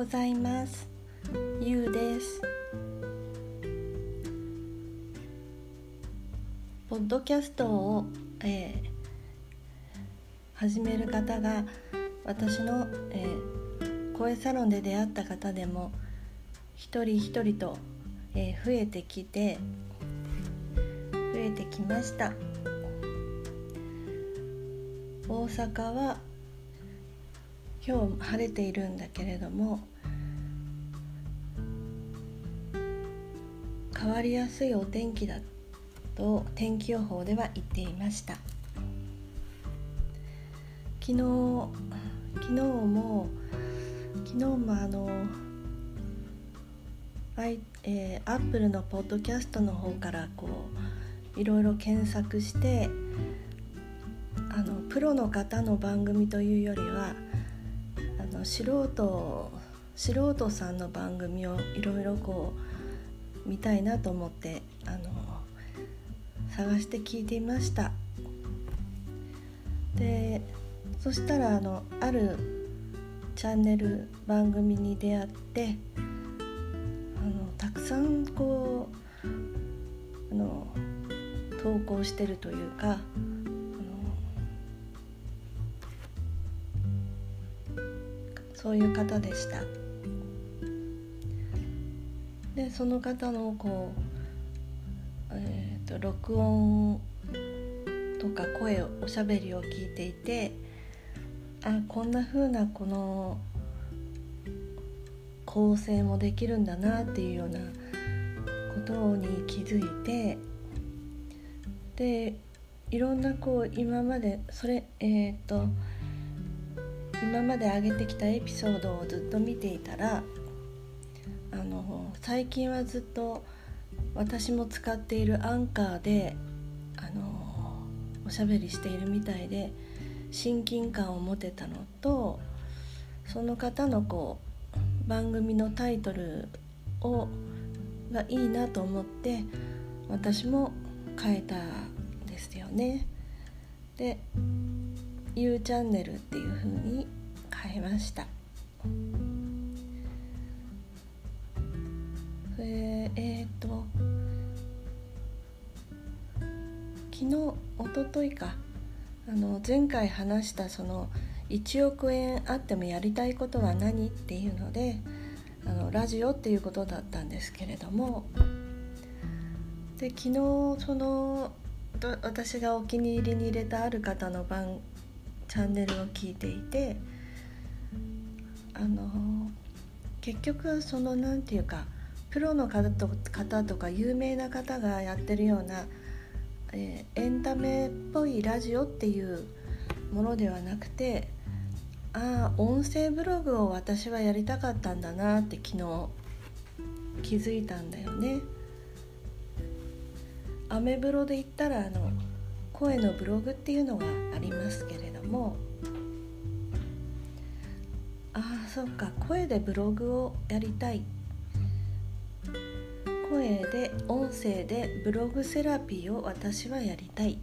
ございます。ゆうです。ポッドキャストを、えー、始める方が私の、えー、声サロンで出会った方でも一人一人と、えー、増えてきて増えてきました。大阪は今日晴れているんだけれども変わりやすいお天気だと天気予報では言っていました。昨日昨日も昨日もあのアイ、えー、アップルのポッドキャストの方からこういろいろ検索してあのプロの方の番組というよりはあの素人素人さんの番組をいろいろこう見たいなと思ってあの探して聞いていました。でそしたらあのあるチャンネル番組に出会ってあのたくさんこうあの投稿してるというかそういう方でした。でその方のこう、えーと、録音とか声おしゃべりを聞いていてあこんな風なこの構成もできるんだなっていうようなことに気づいてでいろんなこう今までそれえっ、ー、と今まで上げてきたエピソードをずっと見ていたらあの最近はずっと私も使っているアンカーであのおしゃべりしているみたいで親近感を持てたのとその方のこう番組のタイトルをがいいなと思って私も変えたんですよね。で U チャンネルっていう風に変えましたそれえっ、と昨日一昨日か。あの前回話したその1億円あってもやりたいことは何っていうのであのラジオっていうことだったんですけれども。で昨日その私がお気に入りに入れたある方の番チャンネルを聞いていてあの結局その何て言うかプロの方と方とか有名な方がやってるような、えー、エンタメっぽいラジオっていうものではなくてああ音声ブログを私はやりたかったんだなって昨日気づいたんだよね。アメブロで言ったらあの声のブログっていうのがありますけれどもああそっか声でブログをやりたい声で音声でブログセラピーを私はやりたい。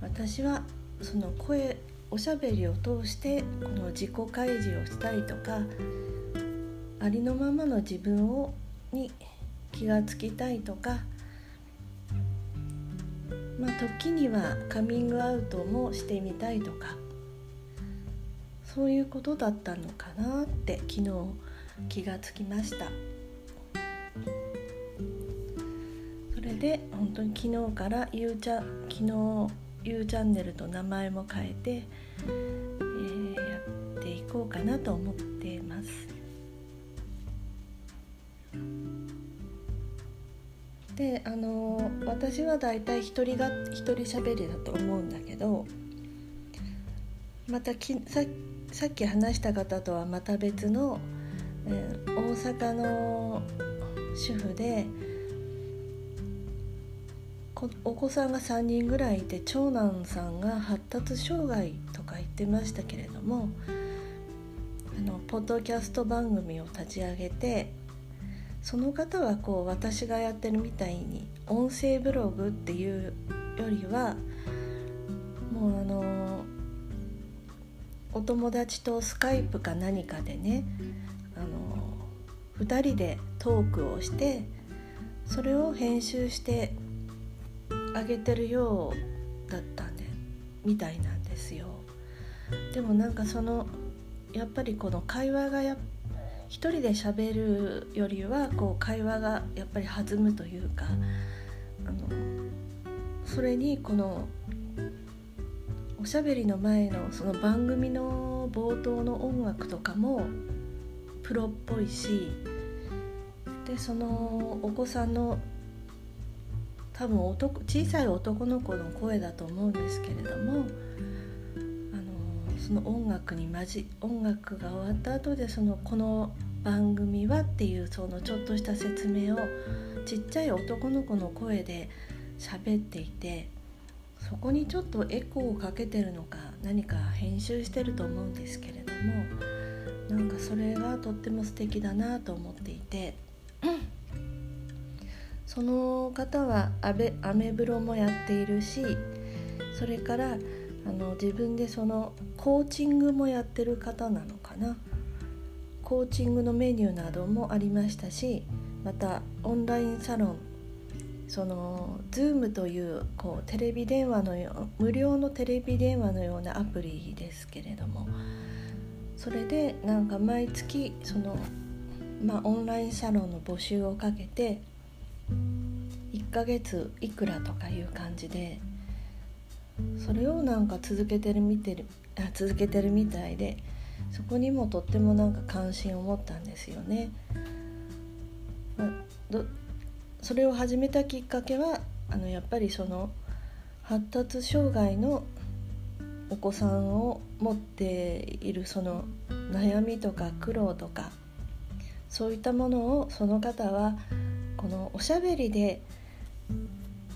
私はその声おしゃべりを通してこの自己開示をしたりとかありのままの自分をに気がつきたいとかまあ、時にはカミングアウトもしてみたいとかそういうことだったのかなって昨日気がつきました。で本当に昨日からゆうちゃ昨日ゆうチャンネルと名前も変えて、えー、やっていこうかなと思っています。であの私はだいたい一人が一人喋りだと思うんだけどまたきささっき話した方とはまた別の、えー、大阪の主婦でお子さんが3人ぐらいいて長男さんが発達障害とか言ってましたけれどもあのポッドキャスト番組を立ち上げてその方はこう私がやってるみたいに音声ブログっていうよりはもうあのお友達とスカイプか何かでねあの2人でトークをしてそれを編集してあげてるようだったんでみたいなんですよ。でもなんかそのやっぱりこの会話がや一人で喋るよりはこう会話がやっぱり弾むというかあのそれにこのおしゃべりの前のその番組の冒頭の音楽とかもプロっぽいしでそのお子さんの多分男小さい男の子の声だと思うんですけれどもあのその音楽に混じ音楽が終わった後でそのこの番組はっていうそのちょっとした説明をちっちゃい男の子の声で喋っていてそこにちょっとエコーをかけてるのか何か編集してると思うんですけれどもなんかそれがとっても素敵だなと思っていてその方はアベアメブロもやっているしそれからあの自分でそのコーチングもやってる方なのかな。コーチングのメニューなどもありましたしまたオンラインサロンその Zoom というこうテレビ電話のよ無料のテレビ電話のようなアプリですけれどもそれでなんか毎月その、まあ、オンラインサロンの募集をかけて1ヶ月いくらとかいう感じでそれをなんか続けてる見てるあ続けてるみたいでそこにもとってもなんか関心を持ったんですよね。まあ、どそれを始めたきっかけはあのやっぱりその発達障害のお子さんを持っているその悩みとか苦労とかそういったものをその方はこのおしゃべりで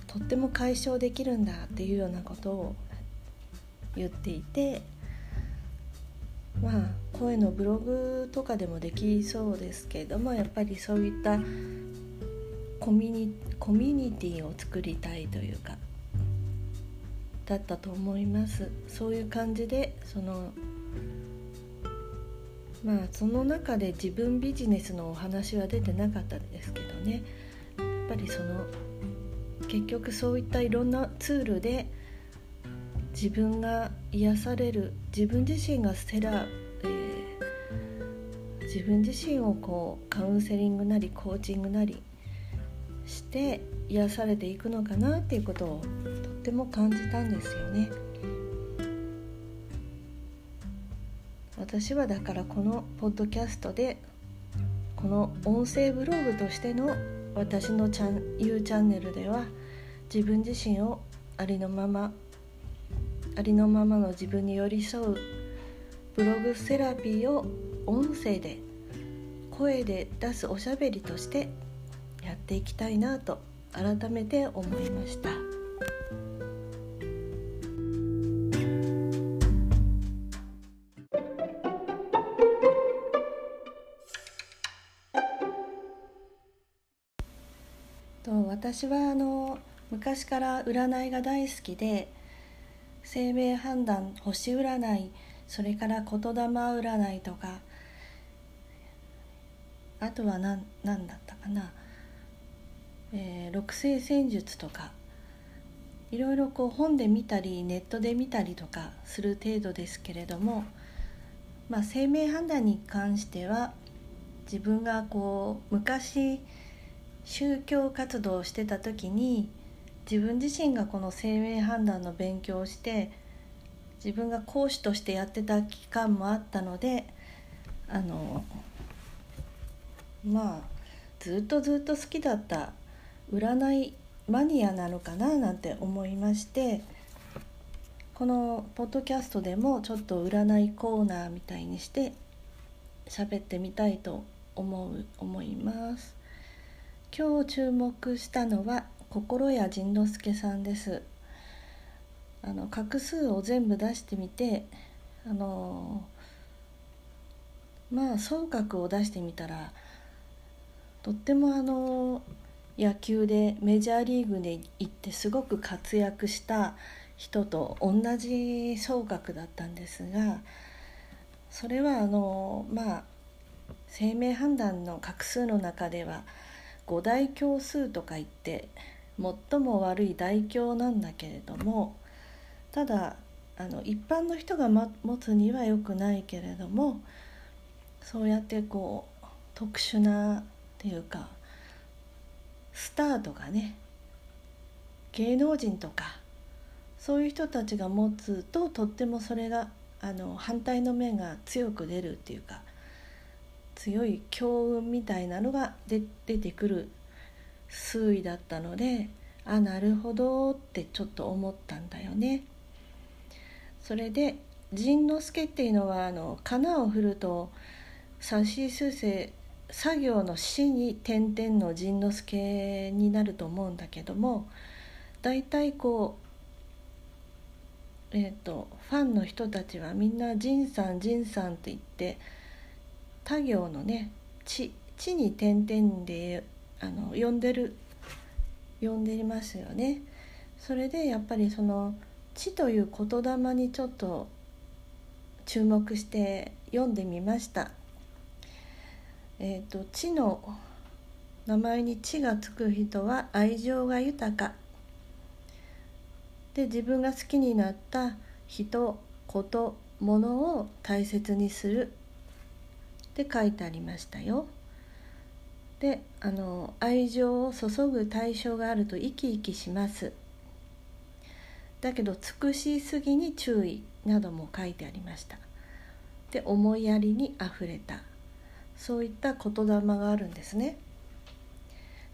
とっても解消できるんだっていうようなことを言っていてまあ声のブログとかでもできそうですけどもやっぱりそういったコミュニコミュニティを作りたいというかだったと思います。そういう感じでそのまあその中で自分ビジネスのお話は出てなかったですけどね。ぱりその結局そういったいろんなツールで自分が癒される自分自身がセラ、えー、自分自身をこうカウンセリングなりコーチングなりして癒されていくのかなっていうことをとっても感じたんですよね。私はだからこのポッドキャストでこの音声ブログとしての私のチャン U チャンネルでは自分自身をありのままありのままの自分に寄り添うブログセラピーを音声で声で出すおしゃべりとしてやっていきたいなと改めて思いました。私はあの昔から占いが大好きで生命判断星占いそれから言霊占いとかあとは何何だったかなえー、六星占術とかいろいろこう本で見たりネットで見たりとかする程度ですけれども、まあ、生命判断に関しては自分がこう昔宗教活動をしてた時に自分自身がこの生命判断の勉強をして自分が講師としてやってた期間もあったのであのまあずっとずっと好きだった占いマニアなのかななんて思いましてこのポッドキャストでもちょっと占いコーナーみたいにして喋ってみたいと思う思います。今日注目したのは心谷仁之助さんです。あの画数を全部出してみてあのまあ総額を出してみたらとってもあの野球でメジャーリーグで行ってすごく活躍した人と同じ総額だったんですがそれはあのまあ生命判断の画数の中では五大教数とか言って最も悪い大教なんだけれどもただあの一般の人が、ま、持つには良くないけれどもそうやってこう特殊なっていうかスターとかね芸能人とかそういう人たちが持つととってもそれがあの反対の面が強く出るっていうか強い強運みたいなのが出てくる推移だったのであなるほどってちょっと思ったんだよね。それで陣之助っていうのはあのかなを振るとさしすせ作業の死に点々の陣之助になると思うんだけども大体こうえっ、ー、とファンの人たちはみんな「仁さん仁さん」って言って他行のね地地に点々であの呼んでる呼んでいますよね。それでやっぱりその「地」という言霊にちょっと注目して読んでみました。えーと、地の名前に「地」がつく人は愛情が豊かで自分が好きになった人こと物を大切にするって書いてありましたよ。であの愛情を注ぐ対象があると生き生きします。だけど尽くしすぎに注意なども書いてありました。で思いやりにあふれた。そういった言霊があるんですね。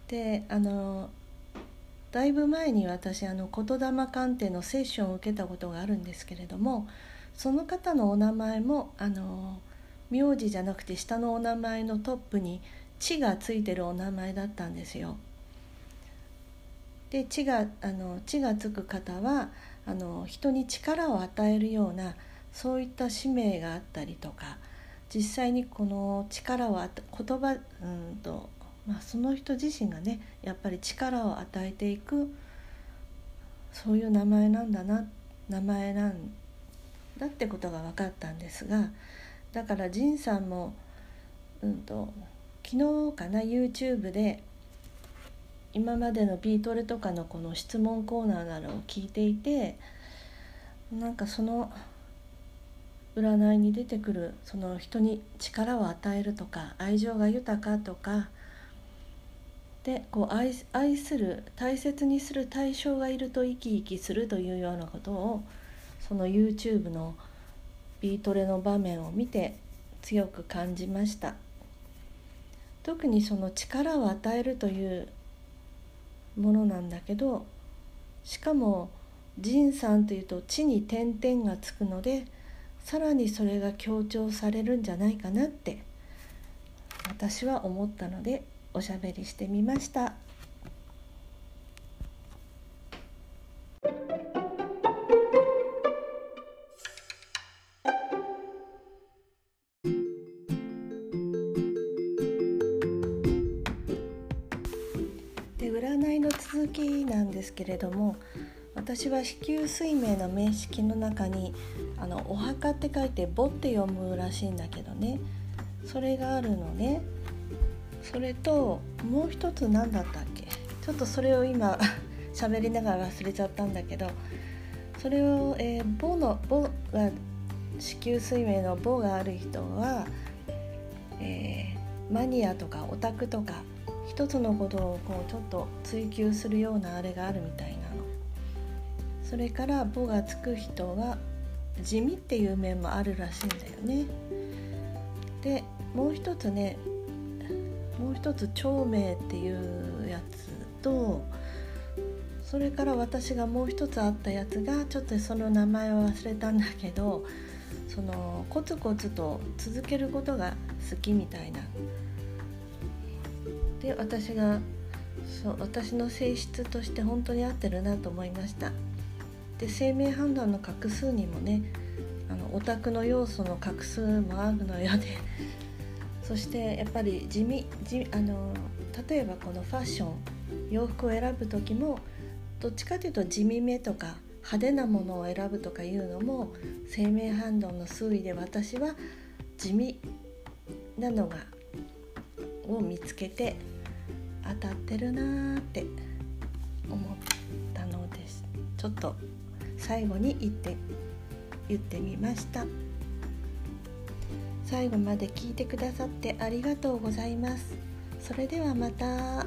であのだいぶ前に私あの言霊鑑定のセッションを受けたことがあるんですけれどもその方のお名前もあの名字じゃなくて下のお名前のトップに地がついてるお名前だったんですよ。で地があの地がつく方はあの人に力を与えるようなそういった使命があったりとか実際にこの力を言葉うんと、まあ、その人自身がねやっぱり力を与えていくそういう名前なんだな名前なんだってことが分かったんですがだから仁さんも、うんと昨日かな YouTube で今までのビートルとかのこの質問コーナーなどを聞いていてなんかその占いに出てくるその人に力を与えるとか愛情が豊かとかでこう愛愛する大切にする対象がいると生き生きするというようなことをその YouTube のビートレの場面を見て強く感じました。特にその力を与えるというものなんだけどしかも仁さんというと地に点々がつくのでさらにそれが強調されるんじゃないかなって私は思ったのでおしゃべりしてみました。時なんですけれども私は子宮水明の名式の中にあのお墓って書いて「墓」って読むらしいんだけどね。それがあるのね。それともう一つ何だったっけ？ちょっとそれを今 喋りながら忘れちゃったんだけどそれを、えー、母の母が子宮水明の母がある人は、えー、マニアとかオタクとか一つのことをこうちょっと追求するようなあれがあるみたいなの。それから「母」がつく人は地味っていう面もあるらしいんだよね。でもう一つねもう一つ「長命」っていうやつとそれから私がもう一つあったやつがちょっとその名前を忘れたんだけどそのコツコツと続けることが好きみたいな。で私がそう私の性質として本当に合ってるなと思いました。で生命判断の画数にもねあのオタクの要素の画数もあるのよで そしてやっぱり地味地あの例えばこのファッション洋服を選ぶ時もどっちかというと地味めとか派手なものを選ぶとかいうのも生命判断の推移で私は地味なのがを見つけて当たってるなーって思ったのです。ちょっと最後に言って言ってみました。最後まで聞いてくださってありがとうございます。それではまた。